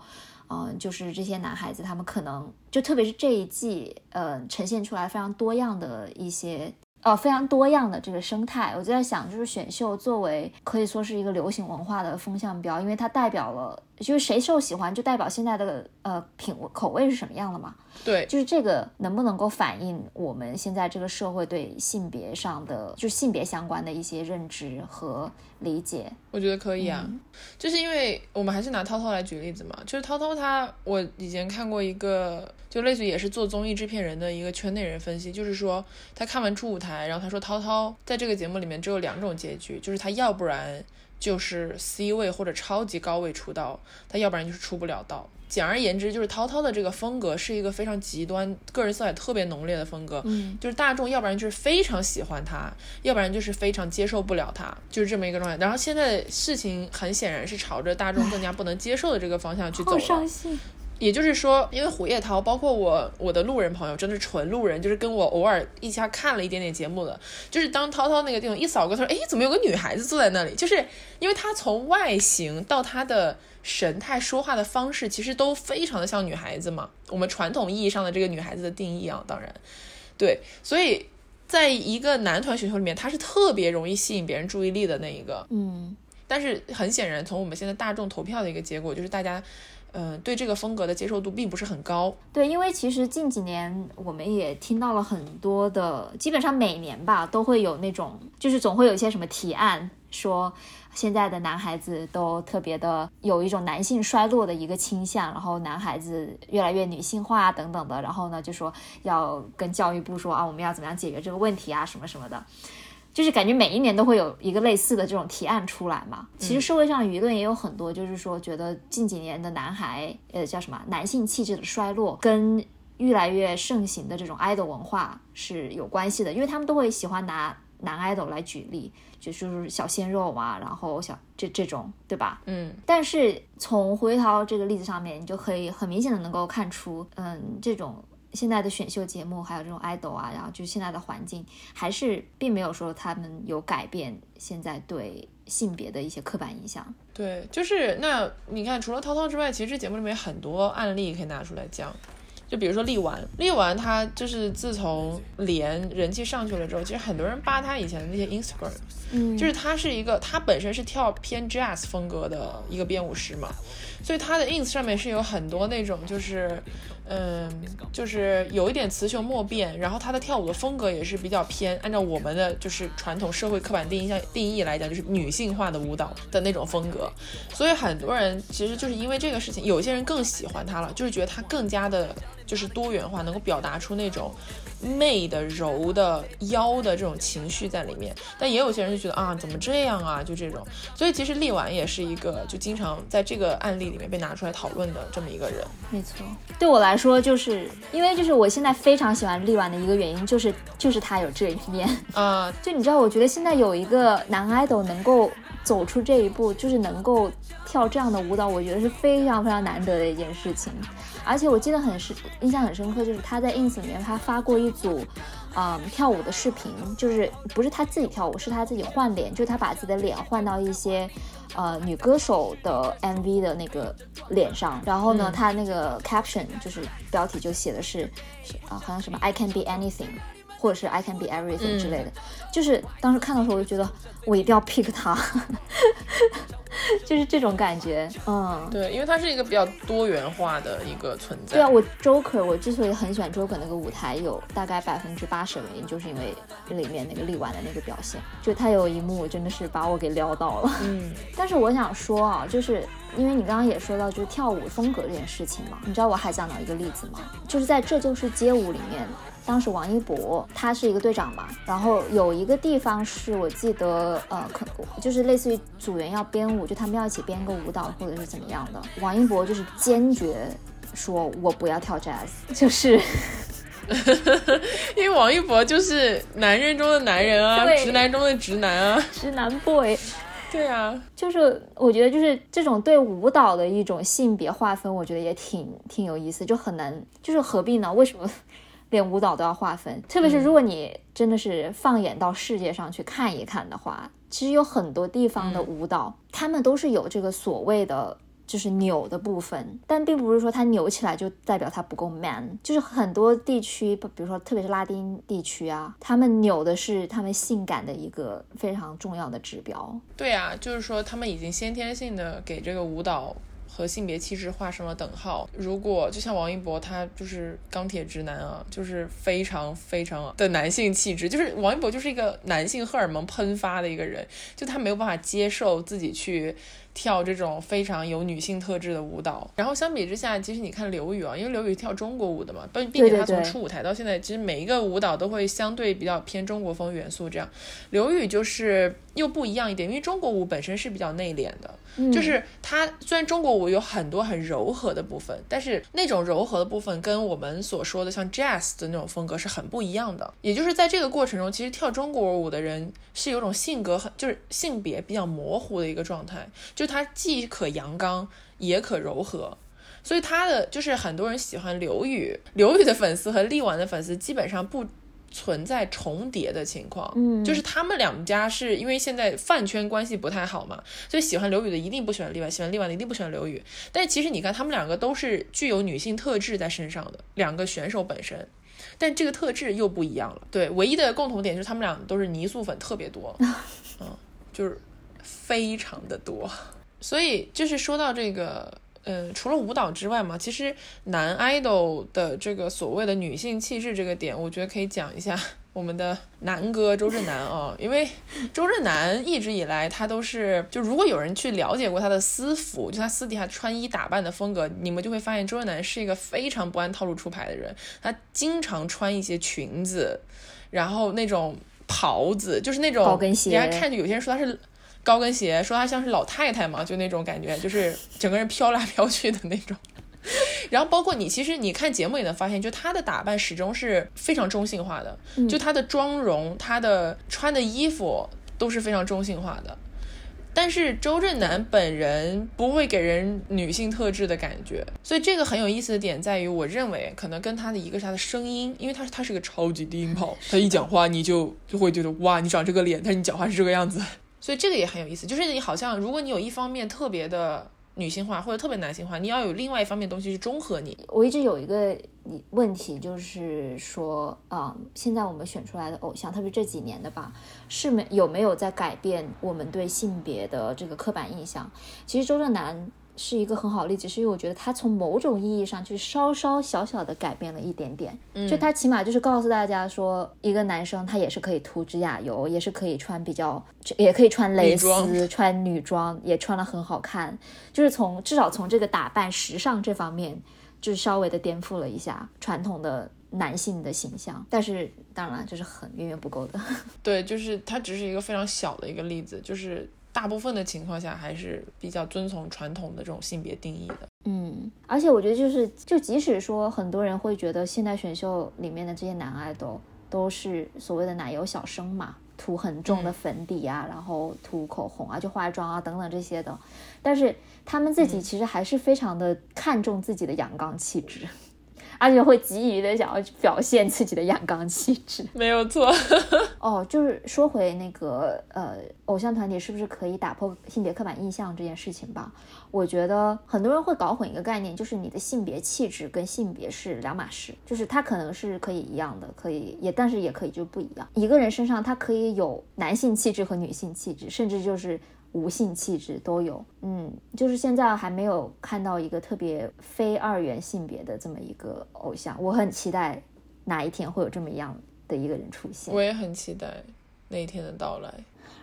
嗯，就是这些男孩子，他们可能就特别是这一季，呃，呈现出来非常多样的一些，呃，非常多样的这个生态。我就在想，就是选秀作为可以说是一个流行文化的风向标，因为它代表了，就是谁受喜欢，就代表现在的呃品味口味是什么样的嘛。对，就是这个能不能够反映我们现在这个社会对性别上的，就性别相关的一些认知和理解？我觉得可以啊，就是因为我们还是拿涛涛来举例子嘛，就是涛涛他，我以前看过一个，就类似于也是做综艺制片人的一个圈内人分析，就是说他看完初舞台，然后他说涛涛在这个节目里面只有两种结局，就是他要不然就是 C 位或者超级高位出道，他要不然就是出不了道。简而言之，就是涛涛的这个风格是一个非常极端、个人色彩特别浓烈的风格。嗯，就是大众要不然就是非常喜欢他，要不然就是非常接受不了他，就是这么一个状态。然后现在事情很显然是朝着大众更加不能接受的这个方向去走了。伤心。也就是说，因为胡叶涛，包括我我的路人朋友，真的是纯路人，就是跟我偶尔一起看了一点点节目的，就是当涛涛那个地方一扫过，他说：“哎，怎么有个女孩子坐在那里？”就是因为他从外形到他的。神态、说话的方式，其实都非常的像女孩子嘛。我们传统意义上的这个女孩子的定义啊，当然，对。所以，在一个男团选秀里面，他是特别容易吸引别人注意力的那一个。嗯。但是很显然，从我们现在大众投票的一个结果，就是大家，呃，对这个风格的接受度并不是很高。对，因为其实近几年我们也听到了很多的，基本上每年吧都会有那种，就是总会有一些什么提案说。现在的男孩子都特别的有一种男性衰落的一个倾向，然后男孩子越来越女性化等等的，然后呢就说要跟教育部说啊，我们要怎么样解决这个问题啊，什么什么的，就是感觉每一年都会有一个类似的这种提案出来嘛。其实社会上舆论也有很多，就是说觉得近几年的男孩，呃，叫什么男性气质的衰落，跟越来越盛行的这种 idol 文化是有关系的，因为他们都会喜欢拿。男 idol 来举例，就就是小鲜肉嘛，然后小这这种，对吧？嗯。但是从胡一涛这个例子上面，你就可以很明显的能够看出，嗯，这种现在的选秀节目，还有这种 idol 啊，然后就现在的环境，还是并没有说他们有改变现在对性别的一些刻板印象。对，就是那你看，除了涛涛之外，其实这节目里面很多案例可以拿出来讲。就比如说力丸，力丸他就是自从连人气上去了之后，其实很多人扒他以前的那些 Instagram，嗯，就是他是一个他本身是跳偏 jazz 风格的一个编舞师嘛，所以他的 ins 上面是有很多那种就是。嗯，就是有一点雌雄莫辨，然后他的跳舞的风格也是比较偏按照我们的就是传统社会刻板定义定义来讲，就是女性化的舞蹈的那种风格，所以很多人其实就是因为这个事情，有些人更喜欢他了，就是觉得他更加的就是多元化，能够表达出那种。媚的、柔的、妖的这种情绪在里面，但也有些人就觉得啊，怎么这样啊？就这种，所以其实力丸也是一个就经常在这个案例里面被拿出来讨论的这么一个人。没错，对我来说，就是因为就是我现在非常喜欢力丸的一个原因，就是就是他有这一面啊。就你知道，我觉得现在有一个男 idol 能够走出这一步，就是能够跳这样的舞蹈，我觉得是非常非常难得的一件事情。而且我记得很深，印象很深刻，就是他在 ins 里面他发过一组，嗯，跳舞的视频，就是不是他自己跳舞，是他自己换脸，就是他把自己的脸换到一些，呃，女歌手的 MV 的那个脸上，然后呢，他那个 caption 就是标题就写的是，啊，好像什么 I can be anything，或者是 I can be everything 之类的，就是当时看到时候我就觉得我一定要 pick 他。就是这种感觉，嗯，对，因为它是一个比较多元化的一个存在。对啊，我 Joker，我之所以很喜欢 Joker 那个舞台，有大概百分之八十的原因，就是因为里面那个力丸的那个表现，就他有一幕真的是把我给撩到了。嗯，但是我想说啊，就是因为你刚刚也说到就是跳舞风格这件事情嘛，你知道我还想到一个例子吗？就是在这就是街舞里面。当时王一博他是一个队长嘛，然后有一个地方是我记得，呃，可就是类似于组员要编舞，就他们要一起编个舞蹈或者是怎么样的。王一博就是坚决说，我不要跳 jazz，就是，因为王一博就是男人中的男人啊，直男中的直男啊，直男 boy，对啊，就是我觉得就是这种对舞蹈的一种性别划分，我觉得也挺挺有意思，就很难，就是何必呢？为什么？连舞蹈都要划分，特别是如果你真的是放眼到世界上去看一看的话，其实有很多地方的舞蹈，他们都是有这个所谓的就是扭的部分，但并不是说它扭起来就代表它不够 man。就是很多地区，比如说特别是拉丁地区啊，他们扭的是他们性感的一个非常重要的指标。对啊，就是说他们已经先天性的给这个舞蹈。和性别气质画上了等号。如果就像王一博，他就是钢铁直男啊，就是非常非常的男性气质，就是王一博就是一个男性荷尔蒙喷发的一个人，就他没有办法接受自己去。跳这种非常有女性特质的舞蹈，然后相比之下，其实你看刘宇啊，因为刘宇跳中国舞的嘛，并并且他从出舞台到现在，其实每一个舞蹈都会相对比较偏中国风元素。这样，刘宇就是又不一样一点，因为中国舞本身是比较内敛的，就是它虽然中国舞有很多很柔和的部分，但是那种柔和的部分跟我们所说的像 jazz 的那种风格是很不一样的。也就是在这个过程中，其实跳中国舞的人是有种性格很就是性别比较模糊的一个状态，就。他既可阳刚，也可柔和，所以他的就是很多人喜欢刘宇，刘宇的粉丝和力丸的粉丝基本上不存在重叠的情况。嗯，就是他们两家是因为现在饭圈关系不太好嘛，所以喜欢刘宇的一定不喜欢例外，喜欢例外的一定不喜欢刘宇。但是其实你看，他们两个都是具有女性特质在身上的两个选手本身，但这个特质又不一样了。对，唯一的共同点就是他们俩都是泥塑粉特别多，嗯，就是非常的多。所以就是说到这个，嗯，除了舞蹈之外嘛，其实男 idol 的这个所谓的女性气质这个点，我觉得可以讲一下 我们的男哥周震南啊，因为周震南一直以来他都是，就如果有人去了解过他的私服，就他私底下穿衣打扮的风格，你们就会发现周震南是一个非常不按套路出牌的人，他经常穿一些裙子，然后那种袍子，就是那种高跟鞋，人家看着有些人说他是。高跟鞋，说她像是老太太嘛，就那种感觉，就是整个人飘来飘去的那种。然后包括你，其实你看节目也能发现，就她的打扮始终是非常中性化的，就她的妆容、她的穿的衣服都是非常中性化的。但是周震南本人不会给人女性特质的感觉，所以这个很有意思的点在于，我认为可能跟他的一个是他的声音，因为他是他是个超级低音炮，他一讲话你就就会觉得哇，你长这个脸，但是你讲话是这个样子。所以这个也很有意思，就是你好像，如果你有一方面特别的女性化或者特别男性化，你要有另外一方面东西去中和你。我一直有一个问题就是说，啊、现在我们选出来的偶像，特别这几年的吧，是没有没有在改变我们对性别的这个刻板印象？其实周震南是一个很好的例子，是因为我觉得他从某种意义上就是稍稍小小的改变了一点点，就他起码就是告诉大家说，一个男生他也是可以涂指甲油，也是可以穿比较，也可以穿蕾丝，穿女装也穿的很好看，就是从至少从这个打扮时尚这方面，就是稍微的颠覆了一下传统的男性的形象，但是当然这是很远远不够的。对，就是它只是一个非常小的一个例子，就是大部分的情况下还是比较遵从传统的这种性别定义的。嗯，而且我觉得就是，就即使说很多人会觉得现代选秀里面的这些男爱豆都是所谓的奶油小生嘛，涂很重的粉底啊，然后涂口红啊，就化妆啊等等这些的，但是他们自己其实还是非常的看重自己的阳刚气质。而且会急于的想要表现自己的阳刚气质没有错，哦。就是说回那个呃，偶像团体是不是可以打破性别刻板印象这件事情吧？我觉得很多人会搞混一个概念，就是你的性别气质跟性别是两码事，就是它可能是可以一样的，可以也，但是也可以就不一样。一个人身上他可以有男性气质和女性气质，甚至就是无性气质都有。嗯，就是现在还没有看到一个特别非二元性别的这么一个偶像，我很期待哪一天会有这么样的一个人出现。我也很期待那一天的到来。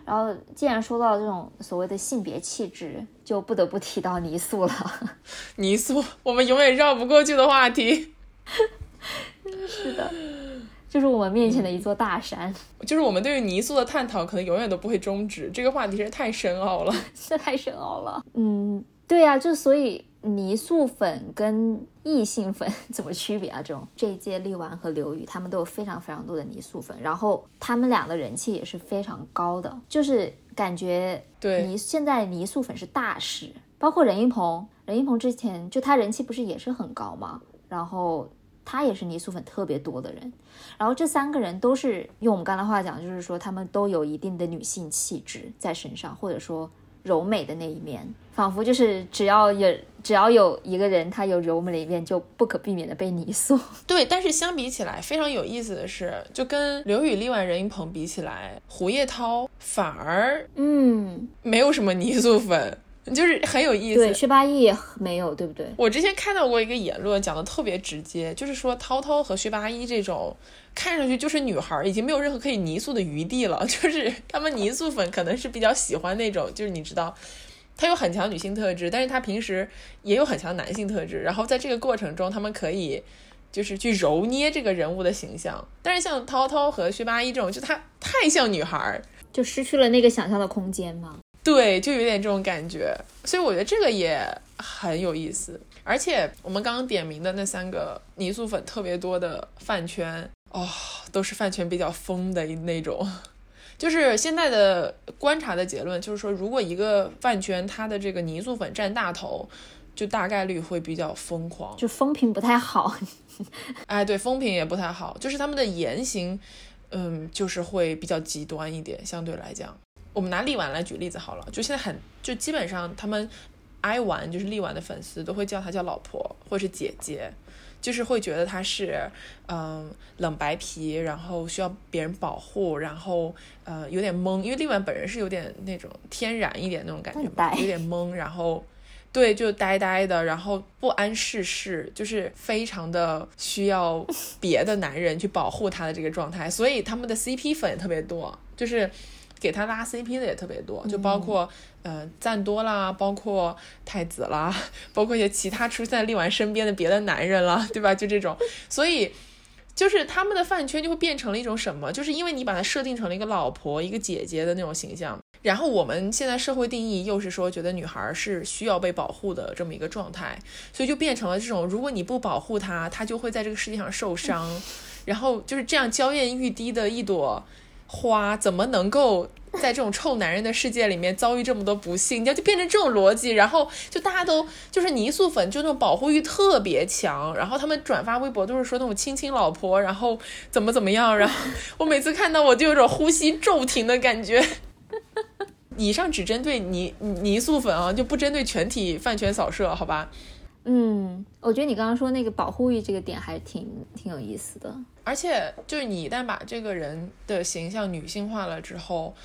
然后，既然说到这种所谓的性别气质，就不得不提到泥塑了。泥塑，我们永远绕不过去的话题，是的，就是我们面前的一座大山，就是我们对于泥塑的探讨，可能永远都不会终止。这个话题实在太深奥了。这太深奥了。嗯，对呀、就所以泥塑粉跟异性粉 怎么区别啊？这种这一届力丸和刘宇他们都有非常非常多的泥塑粉，然后他们俩的人气也是非常高的，就是感觉对泥现在泥塑粉是大势，包括任一鹏，任一鹏之前就他人气不是也是很高吗？然后他也是泥塑粉特别多的人，然后这三个人都是用我们刚才话讲，就是说他们都有一定的女性气质在身上，或者说柔美的那一面，仿佛就是只要有只要有一个人他有柔美的一面，就不可避免的被泥塑。对，但是相比起来，非常有意思的是，就跟刘宇、另外、任一鹏比起来，胡叶涛反而嗯，没有什么泥塑粉，就是很有意思对，薛八一也没有，对不对？我之前看到过一个言论，讲的特别直接，就是说涛涛和薛八一这种看上去就是女孩儿，已经没有任何可以泥塑的余地了。就是他们泥塑粉可能是比较喜欢那种，就是你知道，她有很强女性特质，但是她平时也有很强男性特质。然后在这个过程中，他们可以就是去揉捏这个人物的形象。但是像涛涛和薛八一这种，就她太像女孩儿，就失去了那个想象的空间嘛。对，就有点这种感觉，所以我觉得这个也很有意思。而且我们刚刚点名的那三个泥塑粉特别多的饭圈，哦，都是饭圈比较疯的那种。就是现在的观察的结论，就是说，如果一个饭圈它的这个泥塑粉占大头，就大概率会比较疯狂。就风评不太好，哎，对，风评也不太好，就是他们的言行，嗯，就是会比较极端一点，相对来讲。我们拿力丸来举例子好了，就现在很，就基本上他们爱玩就是力丸的粉丝都会叫她叫老婆或是姐姐，就是会觉得她是嗯冷白皮，然后需要别人保护，然后呃有点懵，因为力丸本人是有点那种天然一点那种感觉很嘛，有点懵，然后。对，就呆呆的，然后不谙世事，就是非常的需要别的男人去保护她的这个状态，所以他们的 CP 粉也特别多，就是给他拉 CP 的也特别多，就包括、呃赞多啦，包括太子啦，包括一些其他出现在力丸身边的别的男人啦，对吧？就这种，所以。就是他们的饭圈就会变成了一种什么？就是因为你把它设定成了一个老婆、一个姐姐的那种形象，然后我们现在社会定义又是说觉得女孩是需要被保护的这么一个状态，所以就变成了这种，如果你不保护她，她就会在这个世界上受伤，然后就是这样娇艳欲滴的一朵花，怎么能够在这种臭男人的世界里面遭遇这么多不幸？你要就变成这种逻辑，然后就大家都就是泥塑粉，就那种保护欲特别强，然后他们转发微博都是说那种亲亲老婆，然后怎么怎么样，然后我每次看到我就有种呼吸骤停的感觉。以上只针对泥泥塑粉啊，就不针对全体饭圈扫射，好吧？嗯，我觉得你刚刚说那个保护欲这个点还挺挺有意思的。而且就是你一旦把这个人的形象女性化了之后，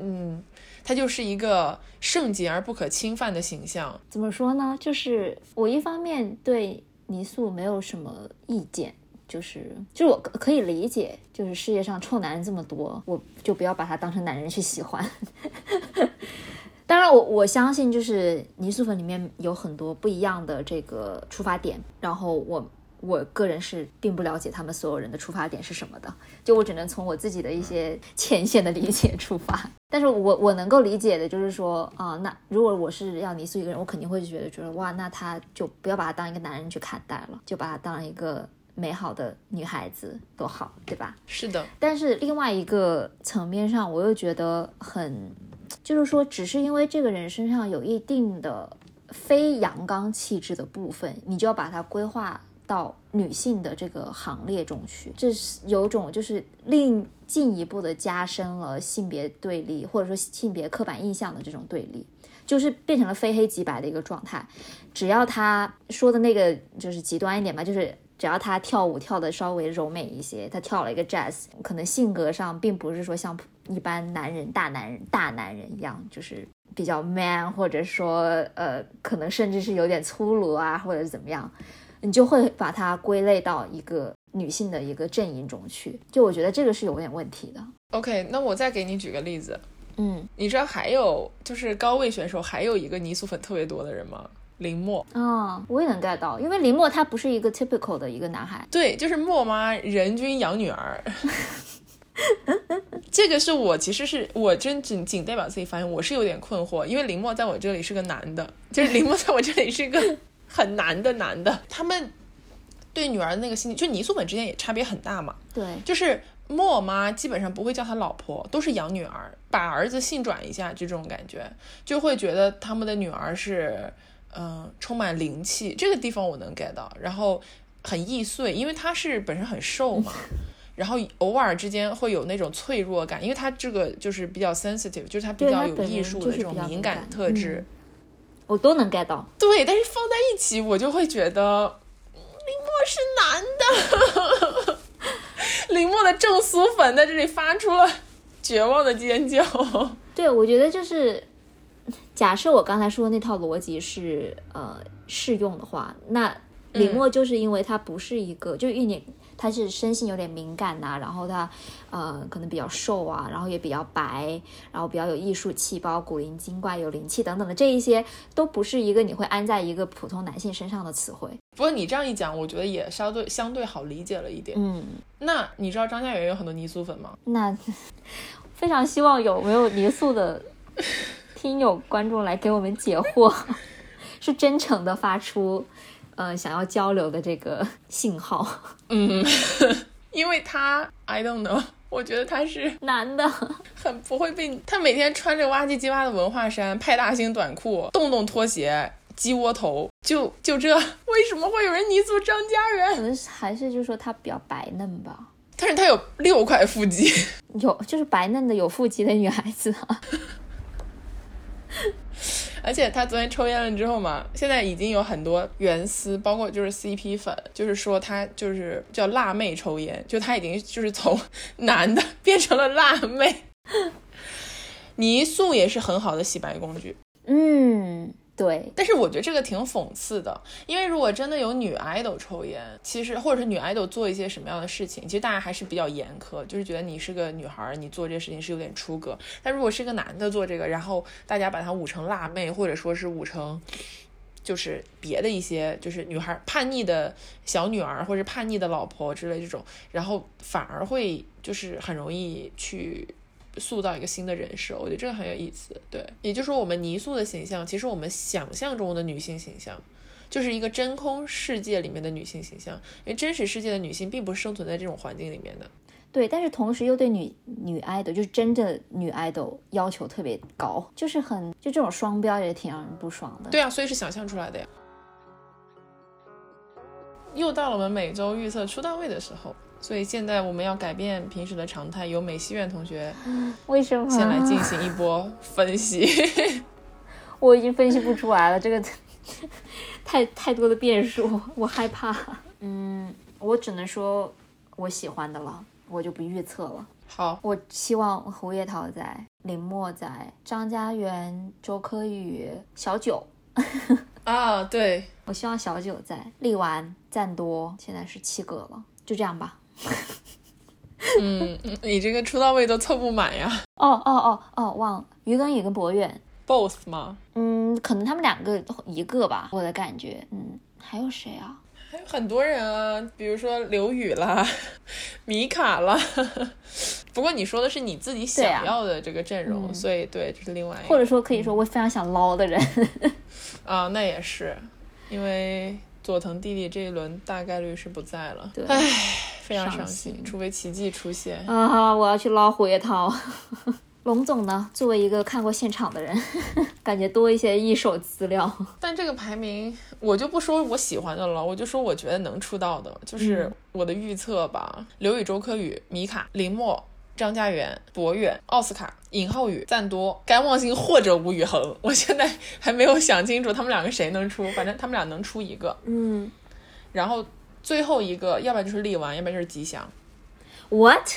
嗯，他就是一个圣洁而不可侵犯的形象。怎么说呢？就是我一方面对泥塑没有什么意见，就是就是我可以理解，就是世界上臭男人这么多，我就不要把他当成男人去喜欢。当然我，我相信就是泥塑粉里面有很多不一样的这个出发点，然后我我个人是并不了解他们所有人的出发点是什么的，就我只能从我自己的一些浅显的理解出发。但是我我能够理解的就是说啊，那如果我是要泥塑一个人，我肯定会觉得觉得哇，那他就不要把他当一个男人去看待了，就把他当一个美好的女孩子多好，对吧？是的，但是另外一个层面上，我又觉得很，就是说，只是因为这个人身上有一定的非阳刚气质的部分，你就要把它规划到女性的这个行列中去，这是有种就是另进一步的加深了性别对立或者说性别刻板印象的这种对立。就是变成了非黑即白的一个状态，只要他说的那个就是极端一点吧，就是只要他跳舞跳的稍微柔美一些，他跳了一个 jazz，可能性格上并不是说像一般男人大男人大男人一样，就是比较 man，或者说呃，可能甚至是有点粗鲁啊，或者怎么样，你就会把它归类到一个女性的一个阵营中去。就我觉得这个是有点问题的。OK，那我再给你举个例子，嗯你知道还有就是高位选手还有一个泥塑粉特别多的人吗？林默。啊、我也能 get 到，因为林默他不是一个 typical 的一个男孩。对，就是默妈人均养女儿。这个是我其实是我真仅仅代表自己发言，我是有点困惑，因为林默在我这里是个男的，就是林默在我这里是个很难的难的，他们对女儿的那个心理，就泥塑粉之间也差别很大嘛，对，就是莫妈基本上不会叫他老婆，都是养女儿，把儿子性转一下，就这种感觉，就会觉得他们的女儿是，嗯、充满灵气，这个地方我能 get 到，然后很易碎，因为她是本身很瘦嘛。然后偶尔之间会有那种脆弱感，因为他这个就是比较 sensitive，就是他比较有艺术的这种敏敏感感特质。嗯我都能 get 到。对，但是放在一起，我就会觉得林默是男的。林默的正苏粉在这里发出了绝望的尖叫。对，我觉得就是假设我刚才说的那套逻辑是呃适用的话，那李默就是因为他不是一个，就一点他是生性有点敏感呐、然后他呃可能比较瘦啊，然后也比较白，然后比较有艺术气，包古灵精怪、有灵气等等的这一些，都不是一个你会安在一个普通男性身上的词汇。不过你这样一讲，我觉得也相对相对好理解了一点。嗯，那你知道张家元有很多泥塑粉吗？那 非常希望有没有泥塑的听友观众来给我们解惑，是真诚的发出呃想要交流的这个 信号。嗯，因为他 I don't know，我觉得他是男的，很不会被他每天穿着哇唧唧哇的文化衫、派大星短裤、洞洞拖鞋、鸡窝头，就就这，为什么会有人泥塑张家人？可能还是就是说他比较白嫩吧，但是他有六块腹肌，有就是白嫩的有腹肌的女孩子啊。而且他昨天抽烟了之后嘛，现在已经有很多原丝，包括就是 CP 粉，就是说他就是叫辣妹抽烟，就他已经就是从 男的变成了辣妹。泥塑也是很好的洗白工具，嗯，对，但是我觉得这个挺讽刺的，因为如果真的有女 idol 抽烟，其实或者是女 idol 做一些什么样的事情，其实大家还是比较严苛，就是觉得你是个女孩，你做这些事情是有点出格。但如果是个男的做这个，然后大家把他捂成辣妹，或者说是捂成。就是别的一些，就是女孩叛逆的小女儿或者叛逆的老婆之类这种，然后反而会就是很容易去塑造一个新的人设，我觉得这个很有意思。对，也就是说，我们泥塑的形象，其实我们想象中的女性形象，就是一个真空世界里面的女性形象，因为真实世界的女性并不是生存在这种环境里面的。对，但是同时又对女女 idol 就是真的女 idol 要求特别高，就是很就这种双标也挺让人不爽的。对啊，所以是想象出来的呀。又到了我们每周预测出道位的时候，所以现在我们要改变平时的常态，由美西院同学 为什么？先来进行一波分析。我已经分析不出来了，这个 太太多的变数，我害怕。嗯，我只能说我喜欢的了，我就不预测了。好，我希望胡叶桃在，林墨在，张家元、周柯宇、小九。啊，对，我希望小九在，力丸、赞多，现在是七个了，就这样吧。嗯，你这个出道位都凑不满呀。哦哦哦哦，忘了，于根宇跟博远，Both 吗？嗯，可能他们两个一个吧，我的感觉。嗯，还有谁啊？还有很多人啊，比如说刘宇啦、米卡啦。不过你说的是你自己想要的这个阵容，嗯所以对，这是另外一个。或者说可以说我非常想捞的人。啊，那也是，因为佐藤弟弟这一轮大概率是不在了。对唉，非常伤伤心，除非奇迹出现。啊，我要去捞胡叶涛。龙总呢？作为一个看过现场的人，感觉多一些一手资料。但这个排名，我就不说我喜欢的了，我就说我觉得能出道的，就是我的预测吧。刘宇、周柯宇、米卡、林默、张家元、博远、奥斯卡、尹浩宇、赞多、甘望星或者吴宇恒。我现在还没有想清楚他们两个谁能出，反正他们俩能出一个。嗯然后最后一个，要不然就是力丸，要不然就是吉祥。，what？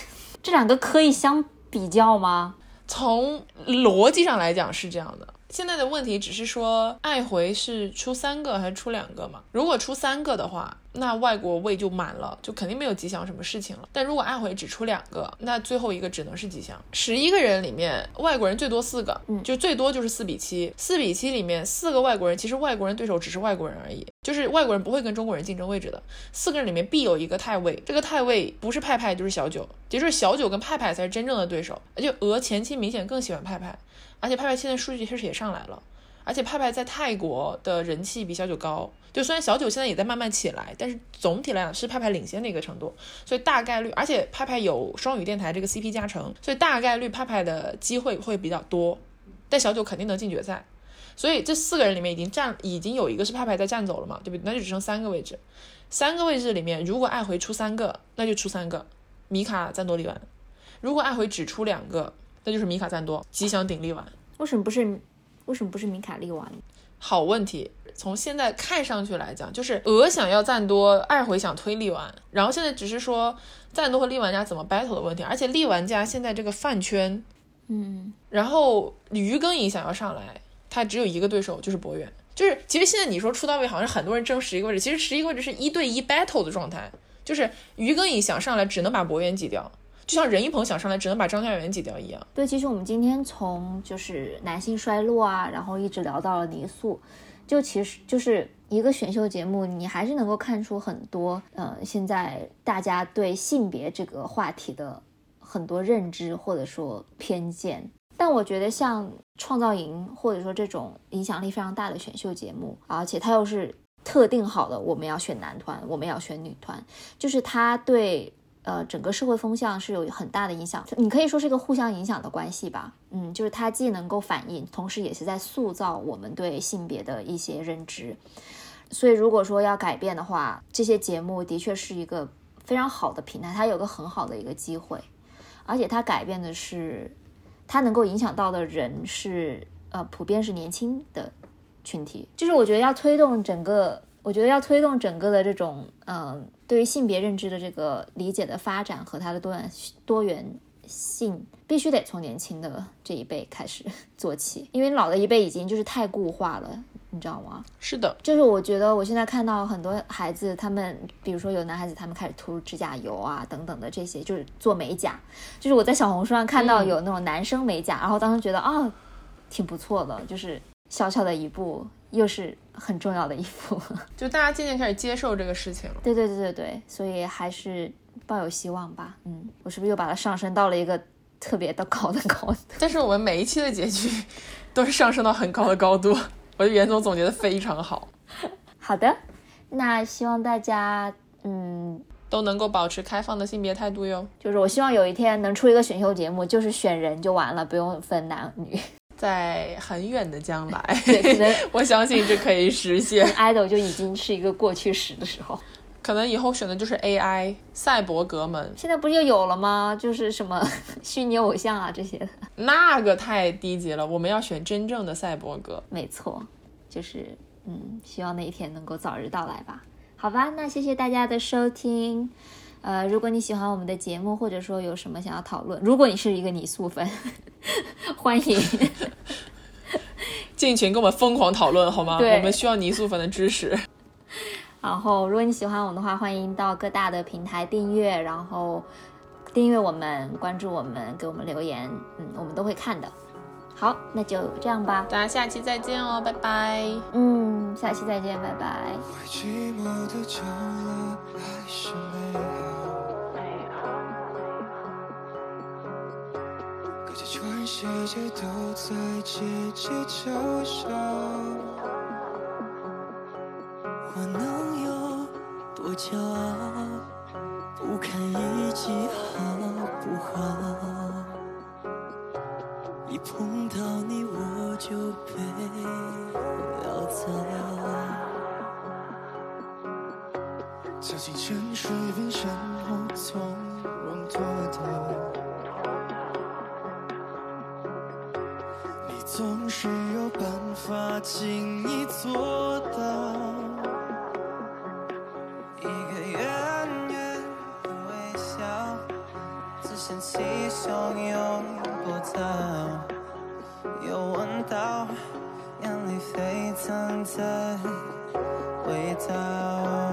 这两个可以相比较吗？从逻辑上来讲是这样的。现在的问题只是说，爱回是出三个还是出两个嘛？如果出三个的话，那外国位就满了，就肯定没有吉祥什么事情了。但如果爱回只出两个，那最后一个只能是吉祥。十一个人里面，外国人最多四个，嗯就最多就是四比七。四比七里面四个外国人，其实外国人对手只是外国人而已，就是外国人不会跟中国人竞争位置的。四个人里面必有一个太尉，这个太尉不是派派就是小九，也就是小九跟派派才是真正的对手。而且俄前期明显更喜欢派派，而且派派现在数据确实也上来了，而且派派在泰国的人气比小九高。就虽然小九现在也在慢慢起来，但是总体来讲是派派领先的一个程度，所以大概率，而且派派有双语电台这个 CP 加成，所以大概率派派的机会会比较多，但小九肯定能进决赛。所以这四个人里面已经占已经有一个是派派在占走了嘛，对不对？那就只剩三个位置，三个位置里面如果爱回出三个，那就出三个，米卡、赞多、力丸；如果爱回只出两个，那就是米卡、赞多、吉祥顶力丸。为什么不是？为什么不是米卡利丸？好问题。从现在看上去来讲，就是俄想要赞多，爱回想推力丸，然后现在只是说赞多和力玩家怎么 battle 的问题，而且力玩家现在这个饭圈，嗯，然后于更颖想要上来，他只有一个对手就是博远，就是其实现在你说出道位好像是很多人争十一个位置，其实十一个位置是一对一 battle 的状态，就是于更颖想上来只能把博远挤掉，就像任一鹏想上来只能把张家元挤掉一样。对，其实我们今天从就是男性衰落啊，然后一直聊到了泥塑，就其实就是一个选秀节目，你还是能够看出很多，呃，现在大家对性别这个话题的很多认知或者说偏见。但我觉得像创造营或者说这种影响力非常大的选秀节目，而且它又是特定好的，我们要选男团，我们要选女团，就是它对呃整个社会风向是有很大的影响，你可以说是一个互相影响的关系吧。嗯，就是它既能够反映，同时也是在塑造我们对性别的一些认知。所以如果说要改变的话，这些节目的确是一个非常好的平台，它有个很好的一个机会，而且它改变的是，它能够影响到的人是呃普遍是年轻的群体，就是我觉得要推动整个，我觉得要推动整个的这种嗯、对于性别认知的这个理解的发展和它的多元多元性，必须得从年轻的这一辈开始 做起，因为老的一辈已经就是太固化了，你知道吗？是的，就是我觉得我现在看到很多孩子，他们比如说有男孩子，他们开始涂指甲油啊等等的这些，就是做美甲。就是我在小红书上看到嗯有那种男生美甲，然后当时觉得啊，挺不错的，就是小小的一步，又是很重要的一步。就大家渐渐开始接受这个事情了。对对对对对，所以还是抱有希望吧。嗯，我是不是又把它上升到了一个特别的高的高度？但是我们每一期的结局 都是上升到很高的高度，我觉得袁总总结的非常好，好的，那希望大家嗯。都能够保持开放的性别态度哟。就是我希望有一天能出一个选秀节目，就是选人就完了，不用分男女。在很远的将来，对，可能 我相信这可以实现。idol 就已经是一个过去时的时候。可能以后选的就是 AI 赛博格们，现在不是就有了吗？就是什么 虚拟偶像啊这些的。那个太低级了。我们要选真正的赛博格。没错，就是嗯，希望那一天能够早日到来吧。好吧，那谢谢大家的收听。呃，如果你喜欢我们的节目，或者说有什么想要讨论，如果你是一个泥塑粉，欢迎进群跟我们疯狂讨论好吗？对我们需要泥塑粉的支持。然后，如果你喜欢我们的话，欢迎到各大的平台订阅，然后订阅我们，关注我们，给我们留言，嗯，我们都会看的。好，那就这样吧，大家下期再见哦，拜拜。嗯，下期再见，拜拜。寂寞的久了还是美全世界都在窃窃嘲笑，我能有多骄傲？不堪一击好不好？一碰到你我就被潦草。照进沉睡冰山后从容脱逃。总是有办法轻易做到。一个远远的微笑，只嫌弃汹涌波涛，又闻到眼里沸腾的味道。